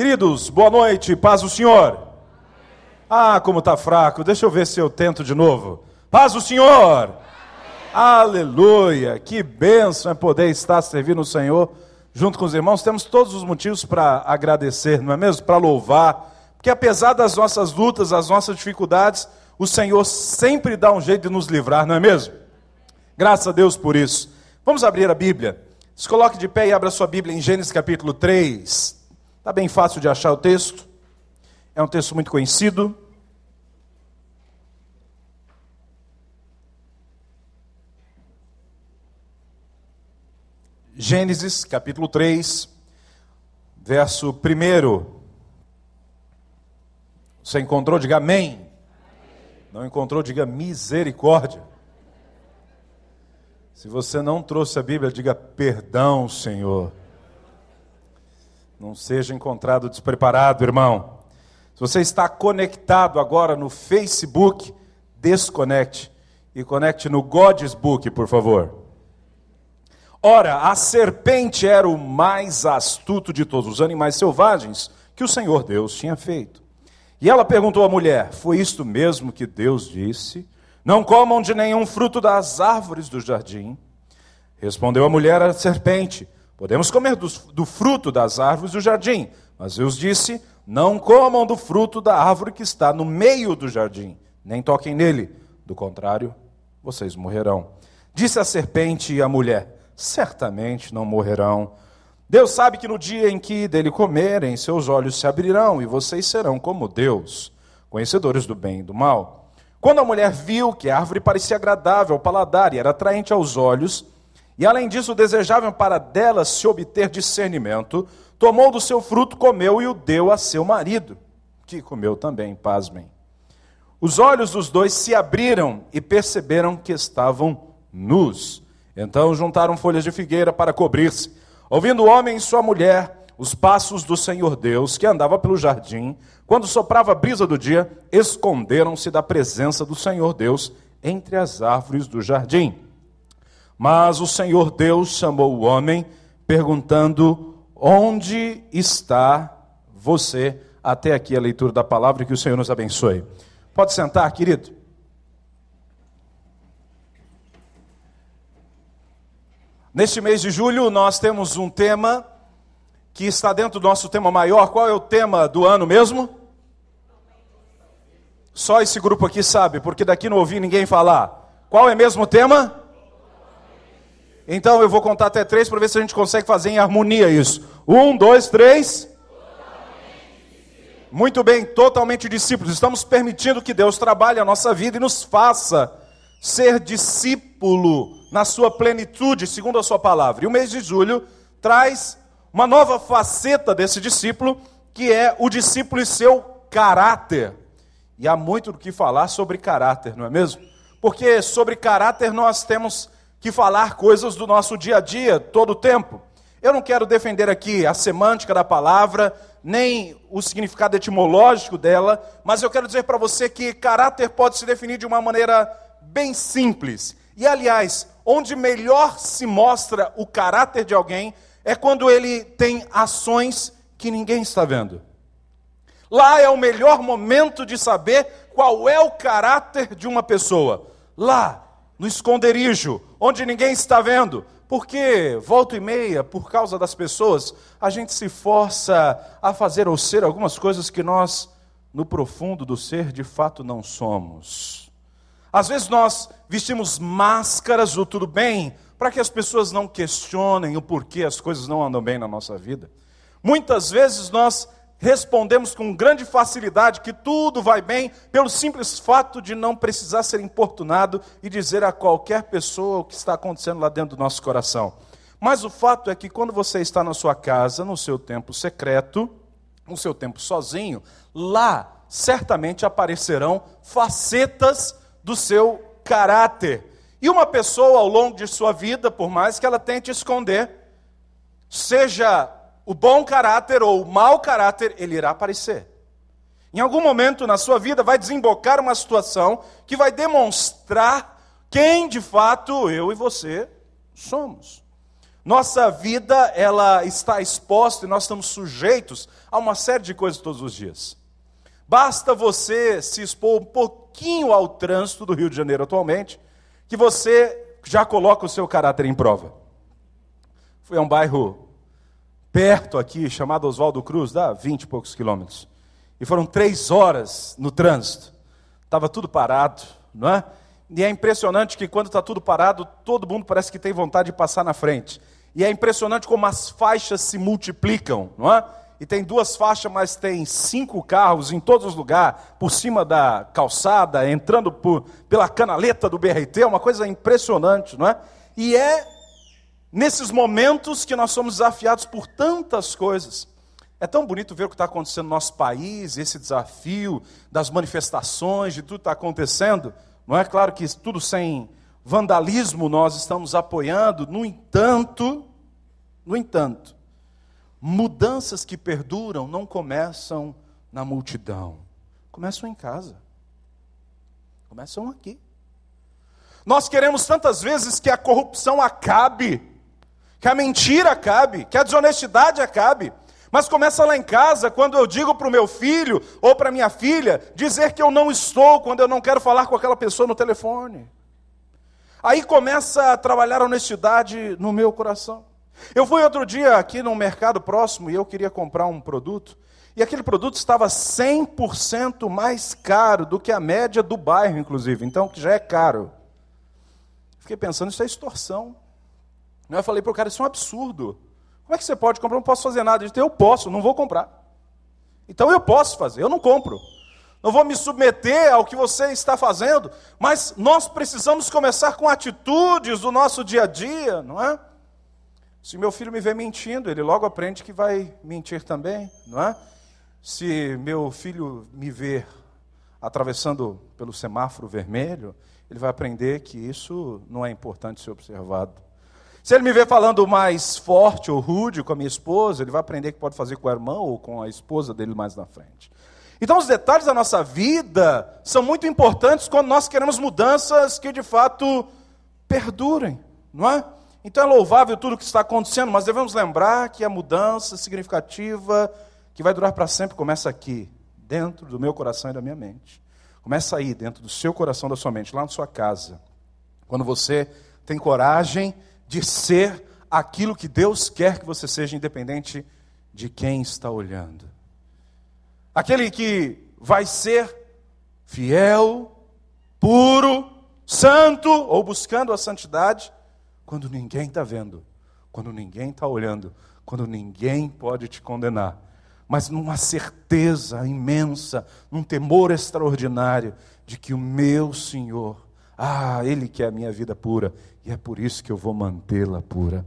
Queridos, boa noite, paz do Senhor. Ah, como está fraco, deixa eu ver se eu tento de novo. Paz do Senhor. Aleluia, que bênção é poder estar servindo o Senhor junto com os irmãos. Temos todos os motivos para agradecer, não é mesmo? Para louvar, porque apesar das nossas lutas, das nossas dificuldades, o Senhor sempre dá um jeito de nos livrar, não é mesmo? Graças a Deus por isso. Vamos abrir a Bíblia. Se coloque de pé e abra sua Bíblia em Gênesis capítulo 3. Está bem fácil de achar o texto. É um texto muito conhecido. Gênesis capítulo 3, verso 1. Você encontrou? Diga amém. Não encontrou? Diga misericórdia. Se você não trouxe a Bíblia, diga perdão, Senhor. Não seja encontrado despreparado, irmão. Se você está conectado agora no Facebook, desconecte e conecte no Godesbook, por favor. Ora, a serpente era o mais astuto de todos os animais selvagens que o Senhor Deus tinha feito. E ela perguntou à mulher: Foi isto mesmo que Deus disse? Não comam de nenhum fruto das árvores do jardim. Respondeu a mulher à serpente: Podemos comer do, do fruto das árvores do jardim, mas Deus disse: Não comam do fruto da árvore que está no meio do jardim, nem toquem nele, do contrário, vocês morrerão. Disse a serpente e a mulher: Certamente não morrerão. Deus sabe que no dia em que dele comerem, seus olhos se abrirão e vocês serão como Deus, conhecedores do bem e do mal. Quando a mulher viu que a árvore parecia agradável ao paladar e era atraente aos olhos, e além disso, desejavam para dela se obter discernimento, tomou do seu fruto, comeu e o deu a seu marido, que comeu também, pasmem. Os olhos dos dois se abriram e perceberam que estavam nus. Então juntaram folhas de figueira para cobrir-se. Ouvindo o homem e sua mulher os passos do Senhor Deus, que andava pelo jardim, quando soprava a brisa do dia, esconderam-se da presença do Senhor Deus entre as árvores do jardim. Mas o Senhor Deus chamou o homem, perguntando: Onde está você? Até aqui a leitura da palavra, que o Senhor nos abençoe. Pode sentar, querido. Neste mês de julho, nós temos um tema que está dentro do nosso tema maior. Qual é o tema do ano mesmo? Só esse grupo aqui sabe, porque daqui não ouvi ninguém falar. Qual é mesmo o tema? Então eu vou contar até três para ver se a gente consegue fazer em harmonia isso. Um, dois, três. Muito bem, totalmente discípulos. Estamos permitindo que Deus trabalhe a nossa vida e nos faça ser discípulo na sua plenitude, segundo a sua palavra. E o mês de julho traz uma nova faceta desse discípulo, que é o discípulo e seu caráter. E há muito do que falar sobre caráter, não é mesmo? Porque sobre caráter nós temos que falar coisas do nosso dia a dia todo o tempo. Eu não quero defender aqui a semântica da palavra, nem o significado etimológico dela, mas eu quero dizer para você que caráter pode se definir de uma maneira bem simples. E, aliás, onde melhor se mostra o caráter de alguém é quando ele tem ações que ninguém está vendo. Lá é o melhor momento de saber qual é o caráter de uma pessoa. Lá no esconderijo, onde ninguém está vendo. Porque, volta e meia, por causa das pessoas, a gente se força a fazer ou ser algumas coisas que nós, no profundo do ser, de fato não somos. Às vezes nós vestimos máscaras do tudo bem, para que as pessoas não questionem o porquê as coisas não andam bem na nossa vida. Muitas vezes nós respondemos com grande facilidade que tudo vai bem, pelo simples fato de não precisar ser importunado e dizer a qualquer pessoa o que está acontecendo lá dentro do nosso coração. Mas o fato é que quando você está na sua casa, no seu tempo secreto, no seu tempo sozinho, lá certamente aparecerão facetas do seu caráter. E uma pessoa ao longo de sua vida, por mais que ela tente esconder, seja o bom caráter ou o mau caráter, ele irá aparecer. Em algum momento na sua vida vai desembocar uma situação que vai demonstrar quem de fato eu e você somos. Nossa vida, ela está exposta e nós estamos sujeitos a uma série de coisas todos os dias. Basta você se expor um pouquinho ao trânsito do Rio de Janeiro atualmente, que você já coloca o seu caráter em prova. Fui a um bairro perto aqui, chamado Oswaldo Cruz, dá 20 e poucos quilômetros. E foram três horas no trânsito. Estava tudo parado, não é? E é impressionante que quando está tudo parado, todo mundo parece que tem vontade de passar na frente. E é impressionante como as faixas se multiplicam, não é? E tem duas faixas, mas tem cinco carros em todos os lugares, por cima da calçada, entrando por, pela canaleta do BRT, é uma coisa impressionante, não é? E é nesses momentos que nós somos desafiados por tantas coisas. É tão bonito ver o que está acontecendo no nosso país, esse desafio das manifestações, de tudo que está acontecendo. Não é claro que tudo sem vandalismo nós estamos apoiando, no entanto, no entanto, mudanças que perduram não começam na multidão, começam em casa, começam aqui. Nós queremos tantas vezes que a corrupção acabe, que a mentira acabe, que a desonestidade acabe. Mas começa lá em casa, quando eu digo para o meu filho ou para minha filha dizer que eu não estou, quando eu não quero falar com aquela pessoa no telefone. Aí começa a trabalhar a honestidade no meu coração. Eu fui outro dia aqui num mercado próximo e eu queria comprar um produto, e aquele produto estava 100% mais caro do que a média do bairro, inclusive, então que já é caro. Fiquei pensando, isso é extorsão. Eu falei para o cara, isso é um absurdo. Como é que você pode comprar? Eu não posso fazer nada. Ele disse, eu posso, não vou comprar. Então eu posso fazer, eu não compro. Não vou me submeter ao que você está fazendo, mas nós precisamos começar com atitudes do nosso dia a dia, não é? Se meu filho me vê mentindo, ele logo aprende que vai mentir também, não é? Se meu filho me ver atravessando pelo semáforo vermelho, ele vai aprender que isso não é importante ser observado. Se ele me ver falando mais forte ou rude com a minha esposa, ele vai aprender que pode fazer com a irmã ou com a esposa dele mais na frente. Então, os detalhes da nossa vida são muito importantes quando nós queremos mudanças que de fato perdurem, não é? Então é louvável tudo o que está acontecendo, mas devemos lembrar que a mudança significativa, que vai durar para sempre, começa aqui, dentro do meu coração e da minha mente. Começa aí, dentro do seu coração da sua mente, lá na sua casa. Quando você tem coragem de ser aquilo que Deus quer que você seja, independente de quem está olhando. Aquele que vai ser fiel, puro, santo, ou buscando a santidade, quando ninguém está vendo, quando ninguém está olhando, quando ninguém pode te condenar, mas numa certeza imensa, num temor extraordinário de que o meu Senhor, ah, Ele quer a minha vida pura, e é por isso que eu vou mantê-la pura.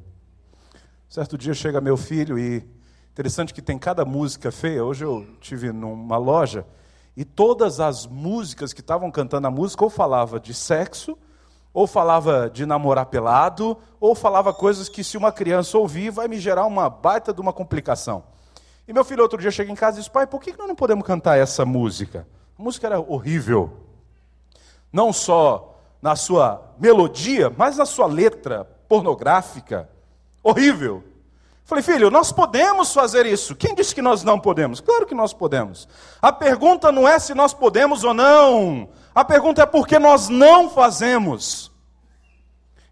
Certo dia chega meu filho e interessante que tem cada música feia. Hoje eu tive numa loja e todas as músicas que estavam cantando a música ou falava de sexo ou falava de namorar pelado, ou falava coisas que se uma criança ouvir vai me gerar uma baita de uma complicação. E meu filho outro dia chega em casa e diz: Pai, por que nós não podemos cantar essa música? A música era horrível. Não só na sua melodia, mas na sua letra pornográfica. Horrível. Falei, filho, nós podemos fazer isso. Quem disse que nós não podemos? Claro que nós podemos. A pergunta não é se nós podemos ou não. A pergunta é por que nós não fazemos.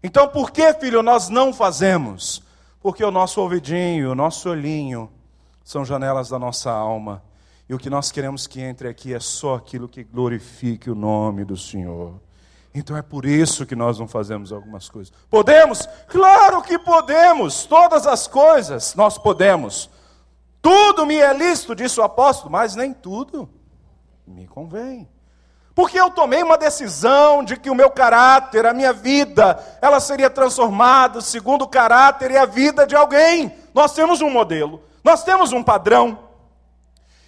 Então, por que, filho, nós não fazemos? Porque o nosso ouvidinho, o nosso olhinho são janelas da nossa alma. E o que nós queremos que entre aqui é só aquilo que glorifique o nome do Senhor. Então é por isso que nós não fazemos algumas coisas. Podemos? Claro que podemos. Todas as coisas nós podemos. Tudo me é lícito, disse o apóstolo, mas nem tudo me convém. Porque eu tomei uma decisão de que o meu caráter, a minha vida, ela seria transformada segundo o caráter e a vida de alguém. Nós temos um modelo, nós temos um padrão.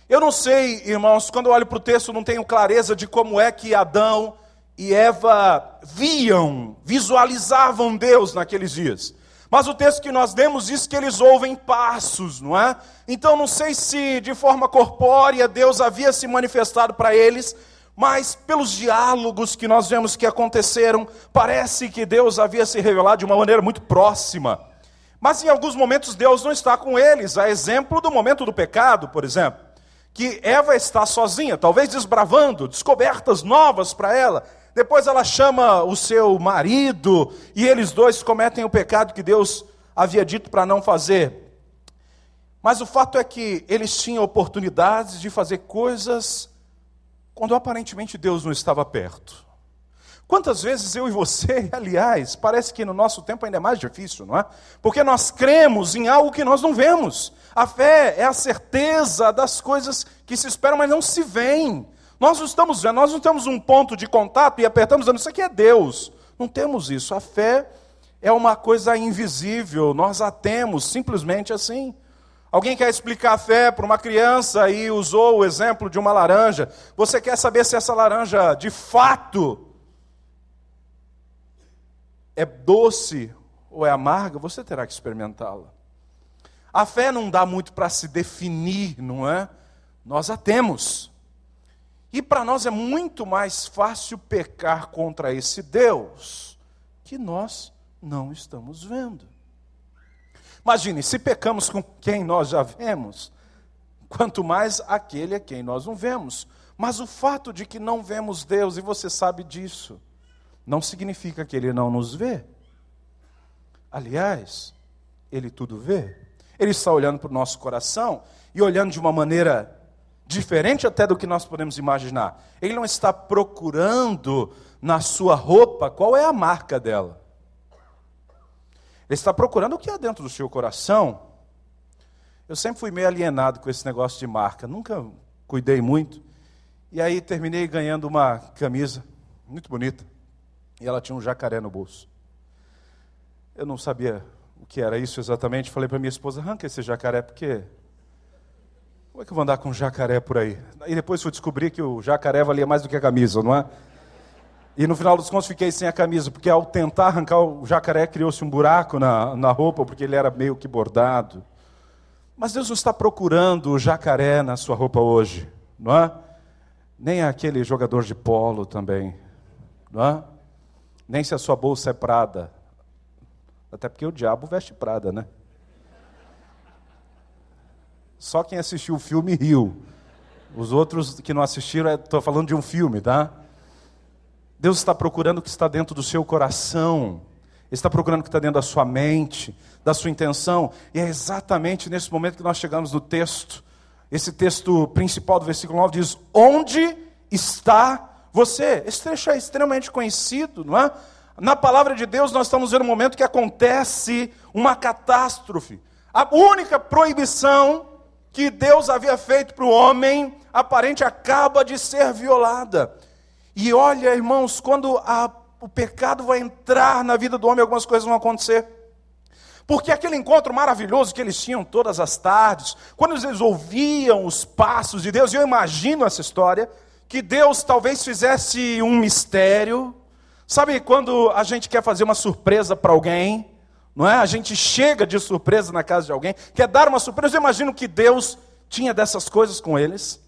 Eu não sei, irmãos, quando eu olho para o texto, não tenho clareza de como é que Adão e Eva viam, visualizavam Deus naqueles dias. Mas o texto que nós demos diz que eles ouvem passos, não é? Então não sei se de forma corpórea Deus havia se manifestado para eles, mas pelos diálogos que nós vemos que aconteceram, parece que Deus havia se revelado de uma maneira muito próxima. Mas em alguns momentos Deus não está com eles, a exemplo do momento do pecado, por exemplo, que Eva está sozinha, talvez desbravando descobertas novas para ela. Depois ela chama o seu marido e eles dois cometem o pecado que Deus havia dito para não fazer. Mas o fato é que eles tinham oportunidades de fazer coisas quando aparentemente Deus não estava perto. Quantas vezes eu e você, aliás, parece que no nosso tempo ainda é mais difícil, não é? Porque nós cremos em algo que nós não vemos. A fé é a certeza das coisas que se esperam, mas não se veem. Nós não estamos vendo, nós não temos um ponto de contato e apertamos isso aqui é Deus. Não temos isso. A fé é uma coisa invisível, nós a temos simplesmente assim. Alguém quer explicar a fé para uma criança e usou o exemplo de uma laranja. Você quer saber se essa laranja de fato é doce ou é amarga, você terá que experimentá-la. A fé não dá muito para se definir, não é? Nós a temos. E para nós é muito mais fácil pecar contra esse Deus que nós não estamos vendo. Imagine, se pecamos com quem nós já vemos, quanto mais aquele a quem nós não vemos. Mas o fato de que não vemos Deus, e você sabe disso, não significa que ele não nos vê. Aliás, ele tudo vê. Ele está olhando para o nosso coração e olhando de uma maneira diferente até do que nós podemos imaginar. Ele não está procurando na sua roupa qual é a marca dela. Ele está procurando o que há dentro do seu coração. Eu sempre fui meio alienado com esse negócio de marca, nunca cuidei muito. E aí terminei ganhando uma camisa muito bonita. E ela tinha um jacaré no bolso. Eu não sabia o que era isso exatamente. Falei para minha esposa: arranca esse jacaré, porque. Como é que eu vou andar com um jacaré por aí? E depois fui descobrir que o jacaré valia mais do que a camisa, não é? E no final dos contos fiquei sem a camisa, porque ao tentar arrancar o jacaré criou-se um buraco na, na roupa, porque ele era meio que bordado. Mas Deus não está procurando o jacaré na sua roupa hoje, não é? Nem aquele jogador de polo também, não é? Nem se a sua bolsa é prada. Até porque o diabo veste prada, né? Só quem assistiu o filme riu. Os outros que não assistiram, estou falando de um filme, tá? Deus está procurando o que está dentro do seu coração. Está procurando o que está dentro da sua mente, da sua intenção. E é exatamente nesse momento que nós chegamos no texto. Esse texto principal do versículo 9 diz: Onde está você. Esse trecho é extremamente conhecido, não é? Na palavra de Deus, nós estamos vendo um momento que acontece uma catástrofe. A única proibição que Deus havia feito para o homem, aparente, acaba de ser violada. E olha, irmãos, quando a, o pecado vai entrar na vida do homem, algumas coisas vão acontecer. Porque aquele encontro maravilhoso que eles tinham todas as tardes, quando eles ouviam os passos de Deus, e eu imagino essa história, que Deus talvez fizesse um mistério. Sabe quando a gente quer fazer uma surpresa para alguém? Não é? A gente chega de surpresa na casa de alguém, quer dar uma surpresa. Eu imagino que Deus tinha dessas coisas com eles.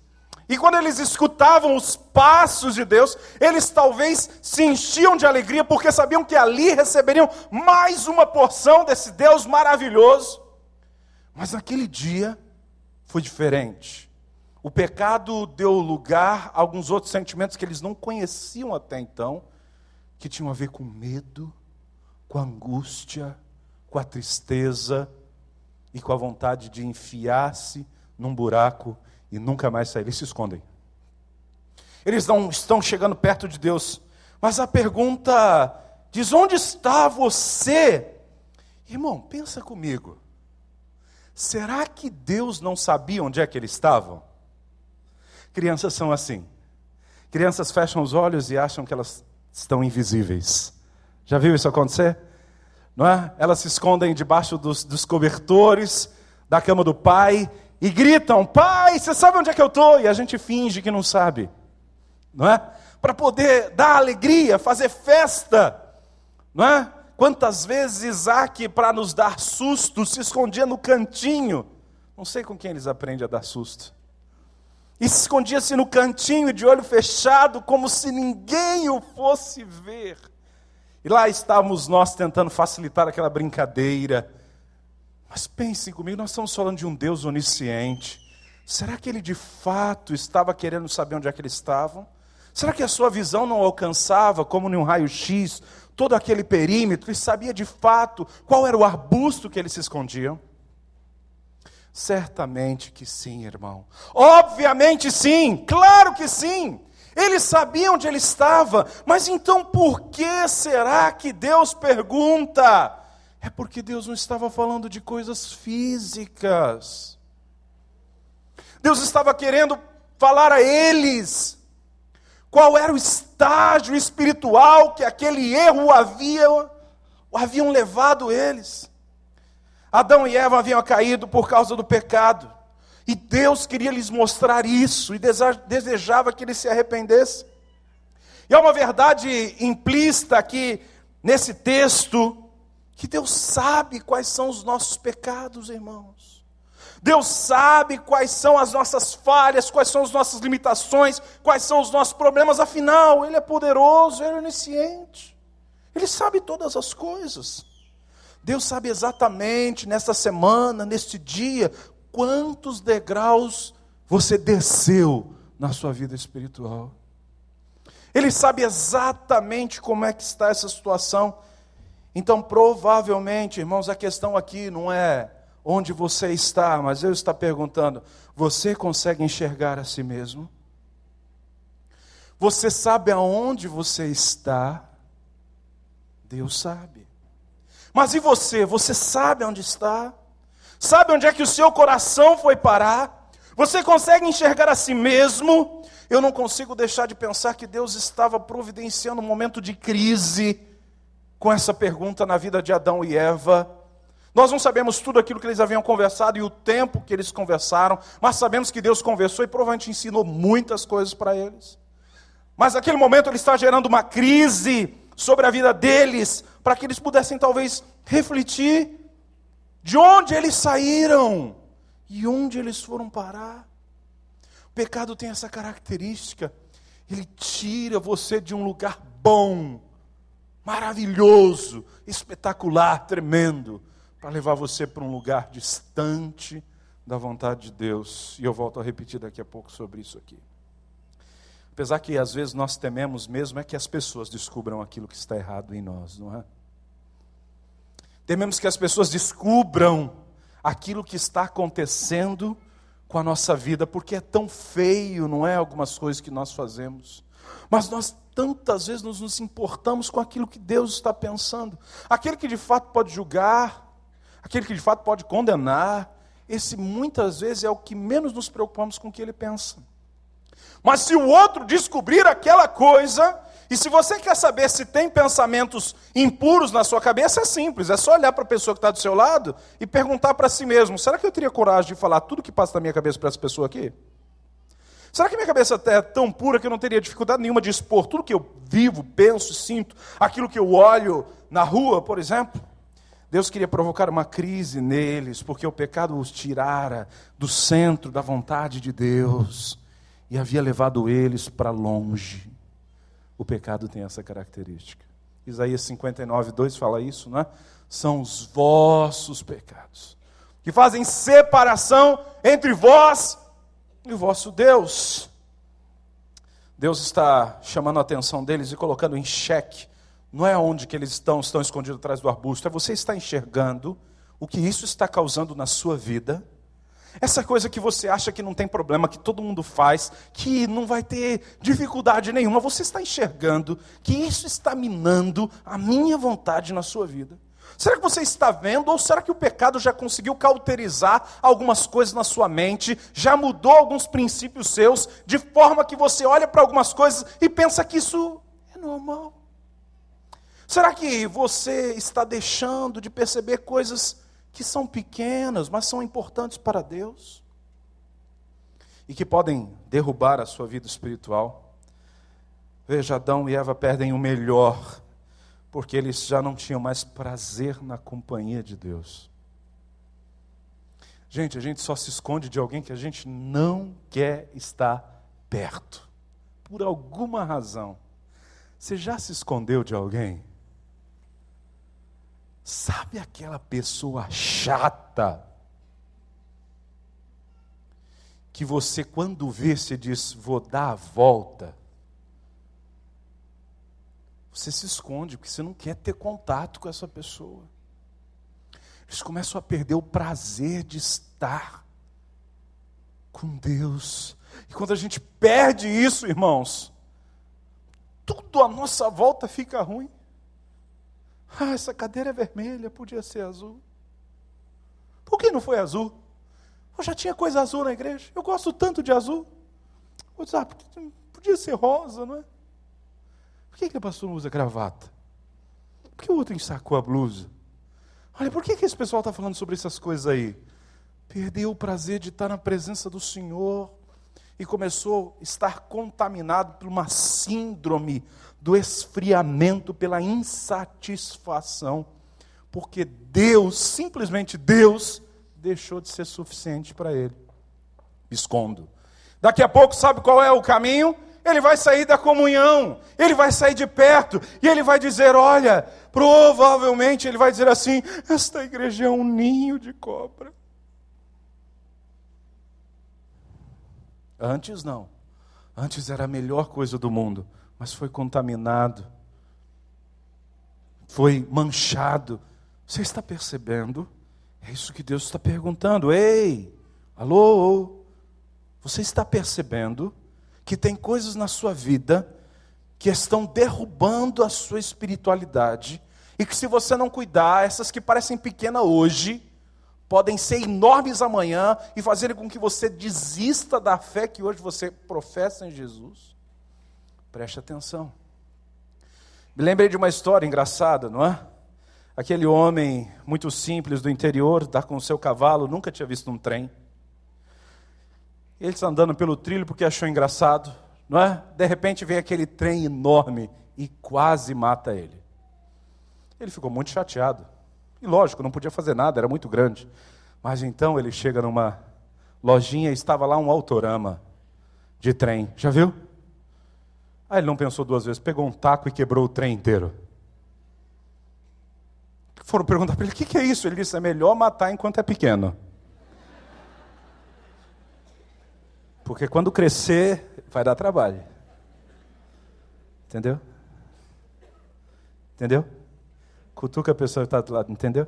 E quando eles escutavam os passos de Deus, eles talvez se enchiam de alegria, porque sabiam que ali receberiam mais uma porção desse Deus maravilhoso. Mas naquele dia foi diferente. O pecado deu lugar a alguns outros sentimentos que eles não conheciam até então, que tinham a ver com medo, com angústia, com a tristeza e com a vontade de enfiar-se num buraco e nunca mais sair. Eles se escondem. Eles não estão chegando perto de Deus. Mas a pergunta diz: onde está você? Irmão, pensa comigo. Será que Deus não sabia onde é que eles estavam? Crianças são assim. Crianças fecham os olhos e acham que elas estão invisíveis. Já viu isso acontecer? Não é? Elas se escondem debaixo dos, dos cobertores da cama do pai e gritam: Pai, você sabe onde é que eu estou? E a gente finge que não sabe. Não é? Para poder dar alegria, fazer festa. Não é? Quantas vezes Isaac, para nos dar susto, se escondia no cantinho. Não sei com quem eles aprendem a dar susto. E se escondia-se no cantinho de olho fechado, como se ninguém o fosse ver. E lá estávamos nós tentando facilitar aquela brincadeira. Mas pensem comigo, nós estamos falando de um Deus onisciente. Será que ele de fato estava querendo saber onde é que eles estavam? Será que a sua visão não alcançava, como num raio-x, todo aquele perímetro e sabia de fato qual era o arbusto que eles se escondiam? Certamente que sim, irmão. Obviamente sim, claro que sim. Eles sabiam onde ele estava, mas então por que será que Deus pergunta? É porque Deus não estava falando de coisas físicas. Deus estava querendo falar a eles qual era o estágio espiritual que aquele erro havia, haviam levado eles. Adão e Eva haviam caído por causa do pecado. E Deus queria lhes mostrar isso e desejava que eles se arrependessem. E há uma verdade implícita aqui nesse texto, que Deus sabe quais são os nossos pecados, irmãos. Deus sabe quais são as nossas falhas, quais são as nossas limitações, quais são os nossos problemas, afinal, Ele é poderoso, Ele é onisciente, Ele sabe todas as coisas. Deus sabe exatamente nesta semana, neste dia, quantos degraus você desceu na sua vida espiritual. Ele sabe exatamente como é que está essa situação. Então, provavelmente, irmãos, a questão aqui não é onde você está, mas eu estou perguntando: você consegue enxergar a si mesmo? Você sabe aonde você está? Deus sabe. Mas e você? Você sabe onde está? Sabe onde é que o seu coração foi parar? Você consegue enxergar a si mesmo? Eu não consigo deixar de pensar que Deus estava providenciando um momento de crise com essa pergunta na vida de Adão e Eva. Nós não sabemos tudo aquilo que eles haviam conversado e o tempo que eles conversaram, mas sabemos que Deus conversou e provavelmente ensinou muitas coisas para eles. Mas naquele momento ele está gerando uma crise sobre a vida deles, para que eles pudessem talvez refletir de onde eles saíram e onde eles foram parar. O pecado tem essa característica, ele tira você de um lugar bom, maravilhoso, espetacular, tremendo para levar você para um lugar distante da vontade de Deus. E eu volto a repetir daqui a pouco sobre isso aqui. Apesar que às vezes nós tememos mesmo é que as pessoas descubram aquilo que está errado em nós, não é? Tememos que as pessoas descubram aquilo que está acontecendo com a nossa vida, porque é tão feio, não é? Algumas coisas que nós fazemos. Mas nós tantas vezes nos importamos com aquilo que Deus está pensando. Aquele que de fato pode julgar, aquele que de fato pode condenar, esse muitas vezes é o que menos nos preocupamos com o que ele pensa. Mas se o outro descobrir aquela coisa, e se você quer saber se tem pensamentos impuros na sua cabeça, é simples, é só olhar para a pessoa que está do seu lado e perguntar para si mesmo: será que eu teria coragem de falar tudo que passa na minha cabeça para essa pessoa aqui? Será que minha cabeça é tão pura que eu não teria dificuldade nenhuma de expor tudo que eu vivo, penso, sinto, aquilo que eu olho na rua, por exemplo? Deus queria provocar uma crise neles, porque o pecado os tirara do centro da vontade de Deus e havia levado eles para longe. O pecado tem essa característica. Isaías 59, 2 fala isso, não é? São os vossos pecados que fazem separação entre vós e o vosso Deus. Deus está chamando a atenção deles e colocando em xeque não é onde que eles estão, estão escondidos atrás do arbusto, é você está enxergando o que isso está causando na sua vida. Essa coisa que você acha que não tem problema, que todo mundo faz, que não vai ter dificuldade nenhuma, você está enxergando que isso está minando a minha vontade na sua vida. Será que você está vendo, ou será que o pecado já conseguiu cauterizar algumas coisas na sua mente, já mudou alguns princípios seus, de forma que você olha para algumas coisas e pensa que isso é normal? Será que você está deixando de perceber coisas que são pequenas, mas são importantes para Deus? E que podem derrubar a sua vida espiritual? Veja, Adão e Eva perdem o melhor, porque eles já não tinham mais prazer na companhia de Deus. Gente, a gente só se esconde de alguém que a gente não quer estar perto, por alguma razão. Você já se escondeu de alguém? Sabe aquela pessoa chata? Que você, quando vê, se diz: Vou dar a volta. Você se esconde, porque você não quer ter contato com essa pessoa. Eles começam a perder o prazer de estar com Deus. E quando a gente perde isso, irmãos, tudo à nossa volta fica ruim. Ah, essa cadeira é vermelha, podia ser azul. Por que não foi azul? Eu já tinha coisa azul na igreja. Eu gosto tanto de azul. Ah, podia ser rosa, não é? Por que, que o pastor não usa gravata? Por que o outro ensacou a blusa? Olha, por que, que esse pessoal está falando sobre essas coisas aí? Perdeu o prazer de estar na presença do Senhor e começou a estar contaminado por uma síndrome do esfriamento, pela insatisfação, porque Deus, simplesmente Deus, deixou de ser suficiente para ele. Escondo. Daqui a pouco, sabe qual é o caminho? Ele vai sair da comunhão, ele vai sair de perto e ele vai dizer: Olha, provavelmente ele vai dizer assim: Esta igreja é um ninho de cobra. Antes não. Antes era a melhor coisa do mundo, mas foi contaminado, foi manchado. Você está percebendo? É isso que Deus está perguntando. Ei, alô, você está percebendo que tem coisas na sua vida que estão derrubando a sua espiritualidade e que se você não cuidar, essas que parecem pequenas hoje, podem ser enormes amanhã e fazerem com que você desista da fé que hoje você professa em Jesus. Preste atenção. Me lembrei de uma história engraçada, não é? Aquele homem muito simples do interior, está com o seu cavalo, nunca tinha visto um trem. Ele está andando pelo trilho porque achou engraçado, não é? De repente vem aquele trem enorme e quase mata ele. Ele ficou muito chateado. E lógico, não podia fazer nada, era muito grande. Mas então ele chega numa lojinha e estava lá um autorama de trem. Já viu? Aí ele não pensou duas vezes, pegou um taco e quebrou o trem inteiro. Foram perguntar para ele: o que, que é isso? Ele disse: é melhor matar enquanto é pequeno. Porque quando crescer, vai dar trabalho. Entendeu? Entendeu? Cutuca a pessoa que está do lado, entendeu?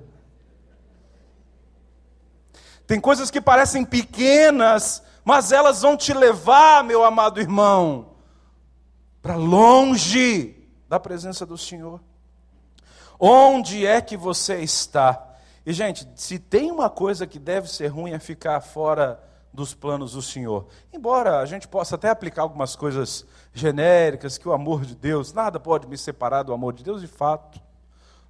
Tem coisas que parecem pequenas, mas elas vão te levar, meu amado irmão, para longe da presença do Senhor. Onde é que você está? E, gente, se tem uma coisa que deve ser ruim é ficar fora dos planos do Senhor. Embora a gente possa até aplicar algumas coisas genéricas, que o amor de Deus, nada pode me separar do amor de Deus, de fato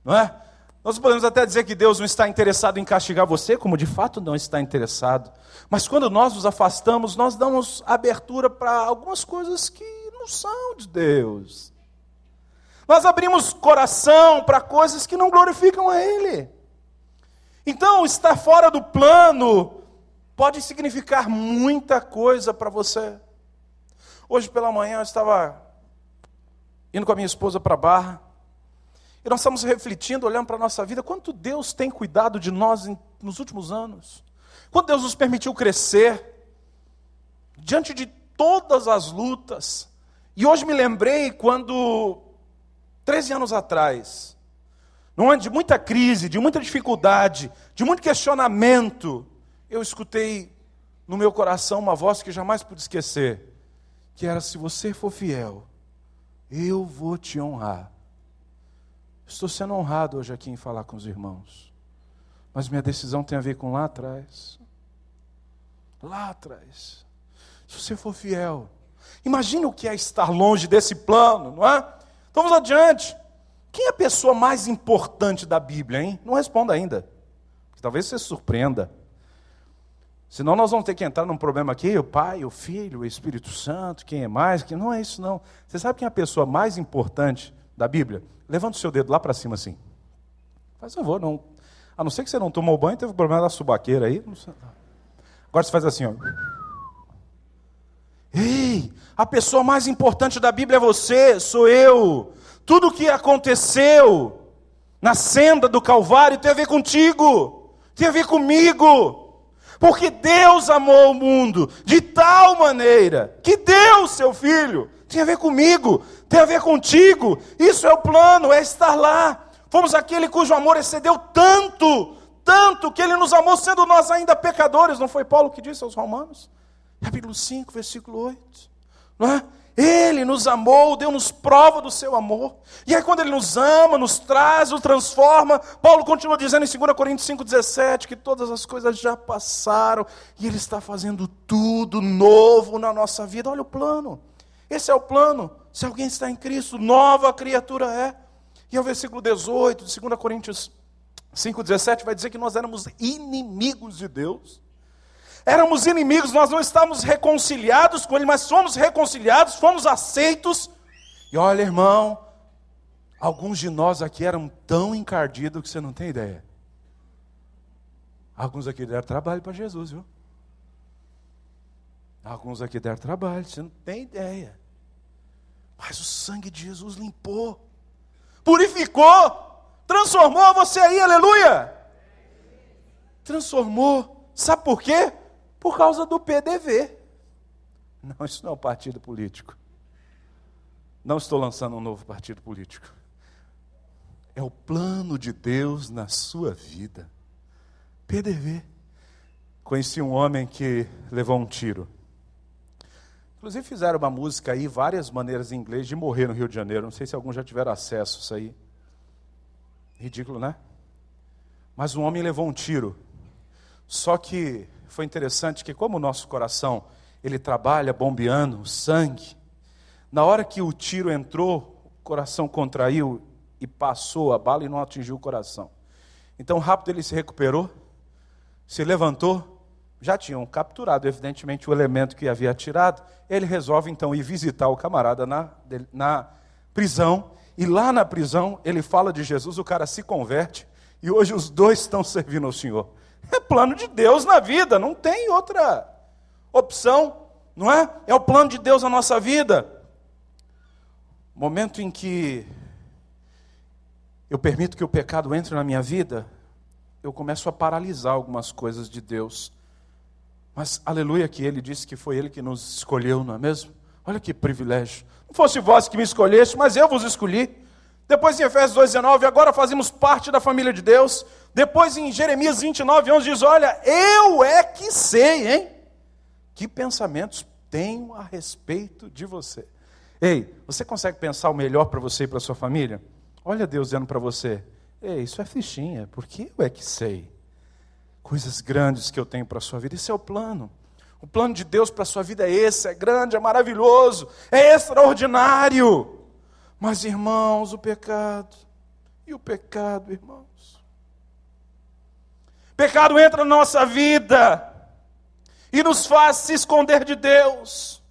não é? Nós podemos até dizer que Deus não está interessado em castigar você, como de fato não está interessado. Mas quando nós nos afastamos, nós damos abertura para algumas coisas que não são de Deus. Nós abrimos coração para coisas que não glorificam a Ele. Então, estar fora do plano pode significar muita coisa para você. Hoje pela manhã eu estava indo com a minha esposa para a Barra. E nós estamos refletindo, olhando para a nossa vida, quanto Deus tem cuidado de nós em, nos últimos anos. Quanto Deus nos permitiu crescer, diante de todas as lutas. E hoje me lembrei quando, 13 anos atrás, num ano de muita crise, de muita dificuldade, de muito questionamento, eu escutei no meu coração uma voz que jamais pude esquecer, que era: se você for fiel, eu vou te honrar. Estou sendo honrado hoje aqui em falar com os irmãos. Mas minha decisão tem a ver com lá atrás. Lá atrás. Se você for fiel. Imagine o que é estar longe desse plano, não é? Então vamos adiante. Quem é a pessoa mais importante da Bíblia, hein? Não responda ainda. Talvez você se surpreenda. Senão nós vamos ter que entrar num problema aqui, o Pai, o Filho, o Espírito Santo, quem é mais, quem não é isso não. Você sabe quem é a pessoa mais importante da Bíblia? Levanta o seu dedo lá para cima assim. Faz favor, não. A não ser que você não tomou banho, teve problema da subaqueira aí. Agora você faz assim, ó. Ei, a pessoa mais importante da Bíblia é você, sou eu. Tudo o que aconteceu na senda do Calvário tem a ver contigo, tem a ver comigo. Porque Deus amou o mundo de tal maneira que deu seu filho. Tem a ver comigo, tem a ver contigo. Isso é o plano, é estar lá. Fomos aquele cujo amor excedeu tanto, tanto que ele nos amou sendo nós ainda pecadores. Não foi Paulo que disse aos Romanos? Capítulo 5, versículo 8. Não é? Ele nos amou, deu-nos prova do seu amor. E aí, quando Ele nos ama, nos traz, nos transforma, Paulo continua dizendo em 2 Coríntios 5,17 que todas as coisas já passaram e Ele está fazendo tudo novo na nossa vida. Olha o plano. Esse é o plano. Se alguém está em Cristo, nova criatura é. E o versículo 18 de 2 Coríntios 5,17 vai dizer que nós éramos inimigos de Deus éramos inimigos, nós não estávamos reconciliados com Ele, mas fomos reconciliados, fomos aceitos. E olha, irmão, alguns de nós aqui eram tão encardidos que você não tem ideia. Alguns aqui deram trabalho para Jesus, viu? Alguns aqui deram trabalho, você não tem ideia. Mas o sangue de Jesus limpou, purificou, transformou você aí, aleluia. Transformou. Sabe por quê? Por causa do PDV. Não, isso não é um partido político. Não estou lançando um novo partido político. É o plano de Deus na sua vida. PDV. Conheci um homem que levou um tiro. Inclusive fizeram uma música aí, várias maneiras em inglês de morrer no Rio de Janeiro. Não sei se alguns já tiveram acesso a isso aí. Ridículo, né? Mas um homem levou um tiro. Só que foi interessante que como o nosso coração, ele trabalha bombeando sangue, na hora que o tiro entrou, o coração contraiu e passou a bala e não atingiu o coração. Então, rápido ele se recuperou, se levantou, já tinham capturado, evidentemente, o elemento que havia atirado. Ele resolve então ir visitar o camarada na, na prisão, e lá na prisão ele fala de Jesus, o cara se converte, e hoje os dois estão servindo ao Senhor. É plano de Deus na vida, não tem outra opção, não é? É o plano de Deus na nossa vida. Momento em que eu permito que o pecado entre na minha vida, eu começo a paralisar algumas coisas de Deus. Mas aleluia que ele disse que foi ele que nos escolheu, não é mesmo? Olha que privilégio. Não fosse vós que me escolheste, mas eu vos escolhi. Depois em Efésios 2,19, agora fazemos parte da família de Deus. Depois em Jeremias 29, 11 diz: Olha, eu é que sei, hein? Que pensamentos tenho a respeito de você. Ei, você consegue pensar o melhor para você e para sua família? Olha Deus dizendo para você: Ei, isso é fichinha, porque eu é que sei. Coisas grandes que eu tenho para a sua vida, esse é o plano. O plano de Deus para a sua vida é esse, é grande, é maravilhoso, é extraordinário. Mas, irmãos, o pecado, e o pecado, irmãos. Pecado entra na nossa vida e nos faz se esconder de Deus.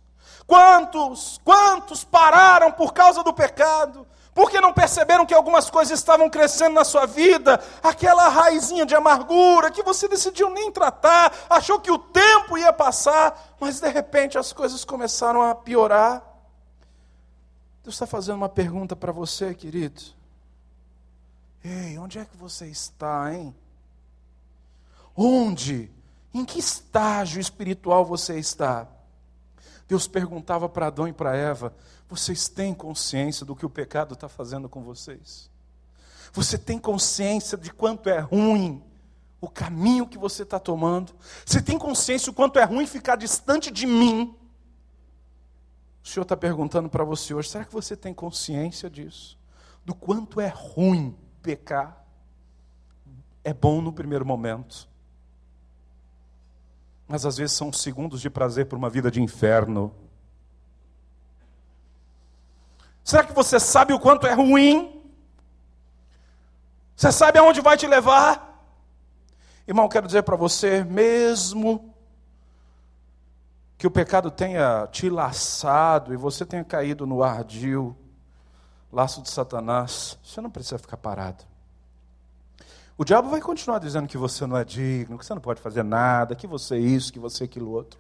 Quantos, quantos pararam por causa do pecado? Porque não perceberam que algumas coisas estavam crescendo na sua vida, aquela raizinha de amargura que você decidiu nem tratar, achou que o tempo ia passar, mas de repente as coisas começaram a piorar. Deus está fazendo uma pergunta para você, querido. Ei, onde é que você está, hein? Onde? Em que estágio espiritual você está? Deus perguntava para Adão e para Eva: vocês têm consciência do que o pecado está fazendo com vocês? Você tem consciência de quanto é ruim o caminho que você está tomando? Você tem consciência do quanto é ruim ficar distante de mim? O Senhor está perguntando para você hoje: será que você tem consciência disso? Do quanto é ruim pecar? É bom no primeiro momento, mas às vezes são segundos de prazer para uma vida de inferno. Será que você sabe o quanto é ruim? Você sabe aonde vai te levar? Irmão, quero dizer para você, mesmo que o pecado tenha te laçado e você tenha caído no ardil, laço de Satanás, você não precisa ficar parado. O diabo vai continuar dizendo que você não é digno, que você não pode fazer nada, que você é isso, que você é aquilo outro.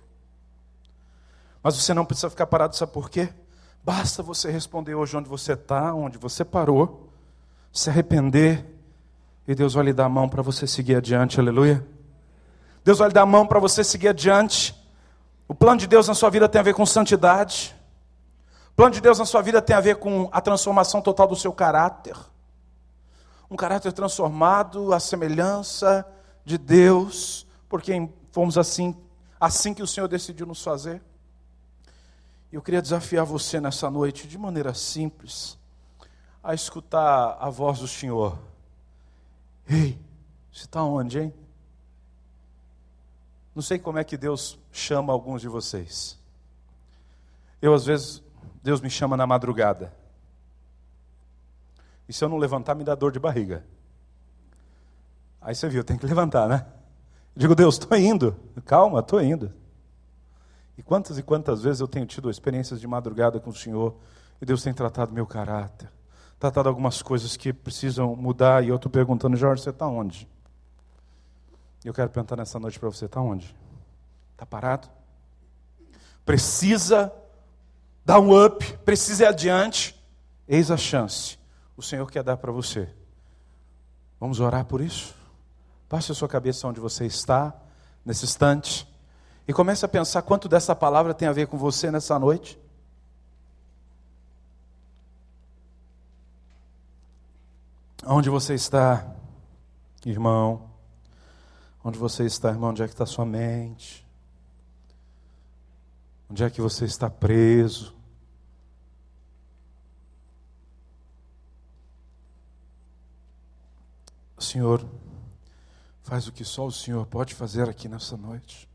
Mas você não precisa ficar parado, sabe por quê? Basta você responder hoje onde você está, onde você parou, se arrepender E Deus vai lhe dar a mão para você seguir adiante, aleluia. Deus vai lhe dar a mão para você seguir adiante. O plano de Deus na sua vida tem a ver com santidade. O plano de Deus na sua vida tem a ver com a transformação total do seu caráter. Um caráter transformado à semelhança de Deus, porque fomos assim, assim que o Senhor decidiu nos fazer. Eu queria desafiar você nessa noite, de maneira simples, a escutar a voz do Senhor. Ei, você está onde, hein? Não sei como é que Deus chama alguns de vocês. Eu, às vezes, Deus me chama na madrugada. E se eu não levantar, me dá dor de barriga. Aí você viu, tem que levantar, né? Eu digo, Deus, estou indo. Calma, estou indo. E quantas e quantas vezes eu tenho tido experiências de madrugada com o Senhor e Deus tem tratado meu caráter, tratado algumas coisas que precisam mudar e eu estou perguntando, Jorge, você está onde? Eu quero perguntar nessa noite para você: está onde? Está parado? Precisa dar um up, precisa ir adiante. Eis a chance. O Senhor quer dar para você. Vamos orar por isso? Passe a sua cabeça onde você está, nesse instante, e comece a pensar quanto dessa palavra tem a ver com você nessa noite. Onde você está, irmão? Onde você está, irmão? Onde é que está sua mente? Onde é que você está preso? Senhor, faz o que só o Senhor pode fazer aqui nessa noite,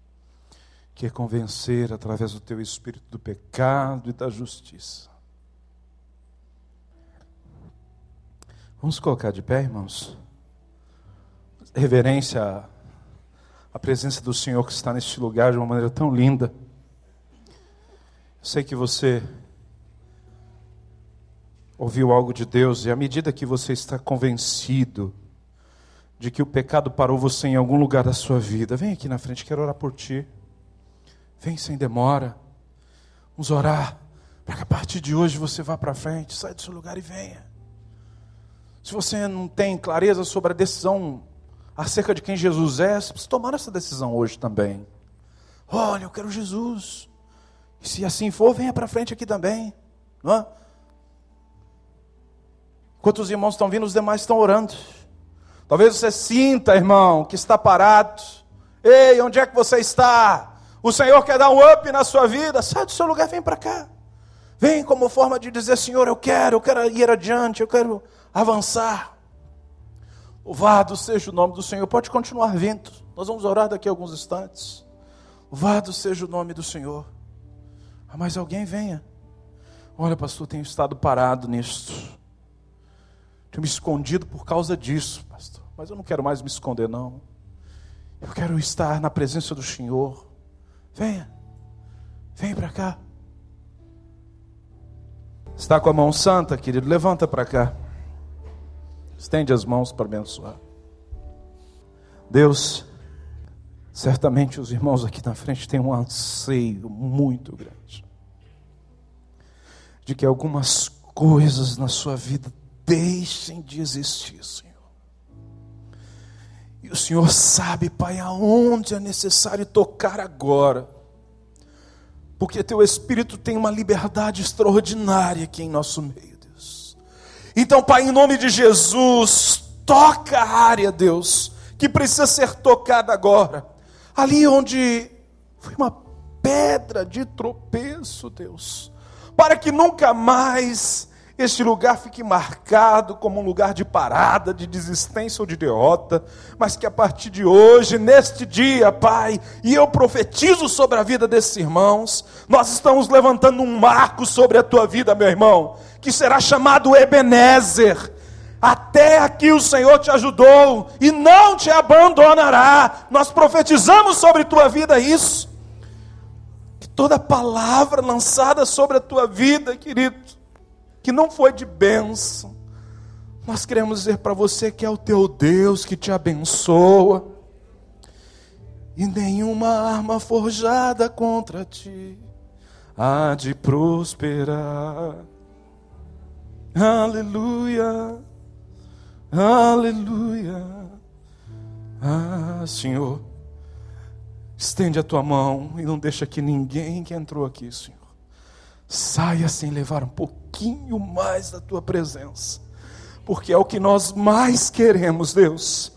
que é convencer através do teu espírito do pecado e da justiça. Vamos colocar de pé, irmãos? Reverência a presença do Senhor que está neste lugar de uma maneira tão linda. Eu sei que você ouviu algo de Deus e à medida que você está convencido de que o pecado parou você em algum lugar da sua vida, vem aqui na frente, quero orar por ti. Vem sem demora. Vamos orar para que a partir de hoje você vá para frente, saia do seu lugar e venha. Se você não tem clareza sobre a decisão acerca de quem Jesus é, você precisa tomar essa decisão hoje também. Olha, eu quero Jesus. E se assim for, venha para frente aqui também. Não é? Enquanto os irmãos estão vindo, os demais estão orando. Talvez você sinta, irmão, que está parado. Ei, onde é que você está? O Senhor quer dar um up na sua vida. Sai do seu lugar, vem para cá. Vem como forma de dizer, Senhor, eu quero, eu quero ir adiante, eu quero avançar. Louvado seja o nome do Senhor. Pode continuar vindo. Nós vamos orar daqui a alguns instantes. Louvado seja o nome do Senhor. Ah, mas alguém venha. Olha, pastor, tenho estado parado nisto. Tenho me escondido por causa disso, pastor. Mas eu não quero mais me esconder, não. Eu quero estar na presença do Senhor. Venha. Vem para cá. Está com a mão santa, querido? Levanta para cá. Estende as mãos para abençoar. Deus, certamente os irmãos aqui na frente têm um anseio muito grande de que algumas coisas na sua vida deixem de existir, Senhor. E o Senhor sabe, Pai, aonde é necessário tocar agora. Porque teu Espírito tem uma liberdade extraordinária aqui em nosso meio. Então, Pai, em nome de Jesus, toca a área, Deus, que precisa ser tocada agora. Ali onde foi uma pedra de tropeço, Deus, para que nunca mais este lugar fique marcado como um lugar de parada, de desistência ou de derrota, mas que a partir de hoje, neste dia, Pai, e eu profetizo sobre a vida desses irmãos, nós estamos levantando um marco sobre a tua vida, meu irmão, que será chamado Ebenezer. Até aqui o Senhor te ajudou e não te abandonará. Nós profetizamos sobre tua vida isso. Que toda palavra lançada sobre a tua vida, querido, que não foi de bênção. Nós queremos dizer para você que é o teu Deus que te abençoa, e nenhuma arma forjada contra ti há de prosperar. Aleluia, Aleluia. Ah, Senhor, estende a tua mão e não deixa que ninguém que entrou aqui, Senhor, saia sem levar um pouquinho mais da tua presença, porque é o que nós mais queremos, Deus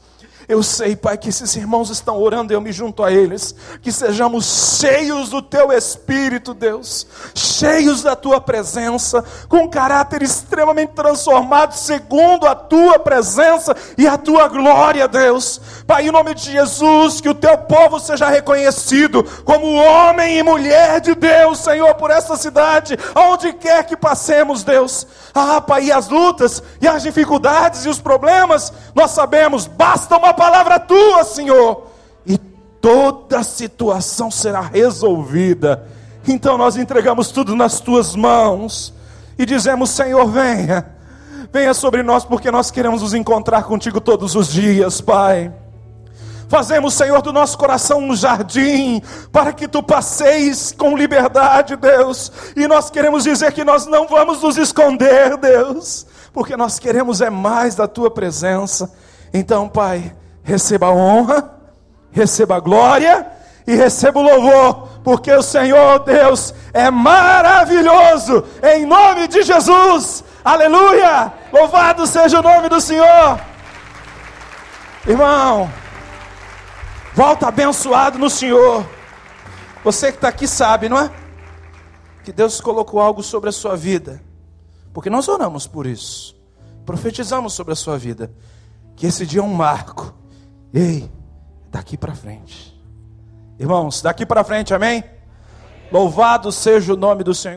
eu sei, Pai, que esses irmãos estão orando e eu me junto a eles. Que sejamos cheios do Teu Espírito, Deus. Cheios da Tua presença. Com caráter extremamente transformado, segundo a Tua presença e a Tua glória, Deus. Pai, em nome de Jesus, que o Teu povo seja reconhecido como homem e mulher de Deus, Senhor, por essa cidade. Aonde quer que passemos, Deus. Ah, Pai, e as lutas, e as dificuldades e os problemas, nós sabemos, basta uma palavra tua, Senhor, e toda situação será resolvida. Então nós entregamos tudo nas tuas mãos e dizemos: Senhor, venha, venha sobre nós, porque nós queremos nos encontrar contigo todos os dias, Pai. Fazemos, Senhor, do nosso coração um jardim, para que tu passeis com liberdade, Deus. E nós queremos dizer que nós não vamos nos esconder, Deus, porque nós queremos é mais da tua presença. Então, Pai, receba a honra, receba a glória e receba o louvor, porque o Senhor Deus é maravilhoso, em nome de Jesus, aleluia! Louvado seja o nome do Senhor, irmão. Volta abençoado no Senhor. Você que está aqui sabe, não é? Que Deus colocou algo sobre a sua vida, porque nós oramos por isso, profetizamos sobre a sua vida, que esse dia é um marco Ei, daqui para frente. Irmãos, daqui para frente, amém? Louvado seja o nome do Senhor.